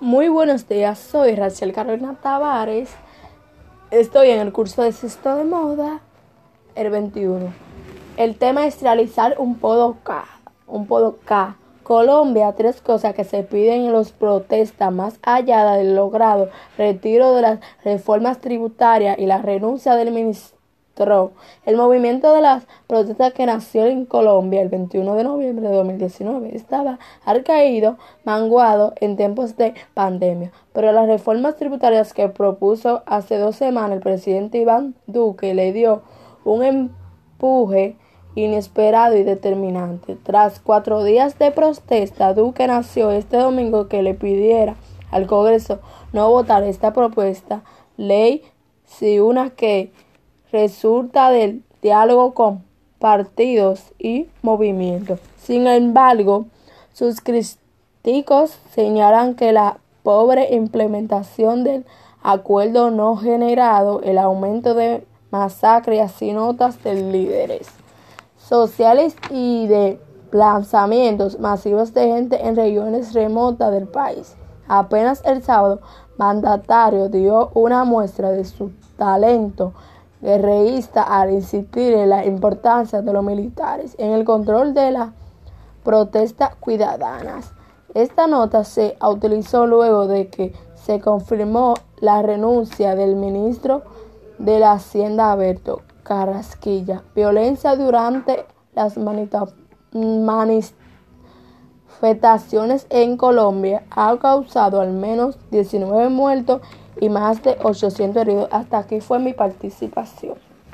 Muy buenos días, soy Rachel Carolina Tavares. Estoy en el curso de sexto de moda, el 21. El tema es realizar un podo K. Un podo K. Colombia, tres cosas que se piden en los protestas más allá del logrado retiro de las reformas tributarias y la renuncia del el movimiento de las protestas que nació en Colombia el 21 de noviembre de 2019 estaba arcaído, manguado en tiempos de pandemia, pero las reformas tributarias que propuso hace dos semanas el presidente Iván Duque le dio un empuje inesperado y determinante. Tras cuatro días de protesta, Duque nació este domingo que le pidiera al Congreso no votar esta propuesta ley si una que resulta del diálogo con partidos y movimientos. Sin embargo, sus críticos señalan que la pobre implementación del acuerdo no generado el aumento de masacres y notas de líderes sociales y de lanzamientos masivos de gente en regiones remotas del país. Apenas el sábado, mandatario dio una muestra de su talento guerreísta al insistir en la importancia de los militares en el control de las protestas ciudadanas. Esta nota se utilizó luego de que se confirmó la renuncia del ministro de la Hacienda Alberto Carrasquilla. Violencia durante las manifestaciones en Colombia ha causado al menos 19 muertos y más de 800 heridos. Hasta aquí fue mi participación.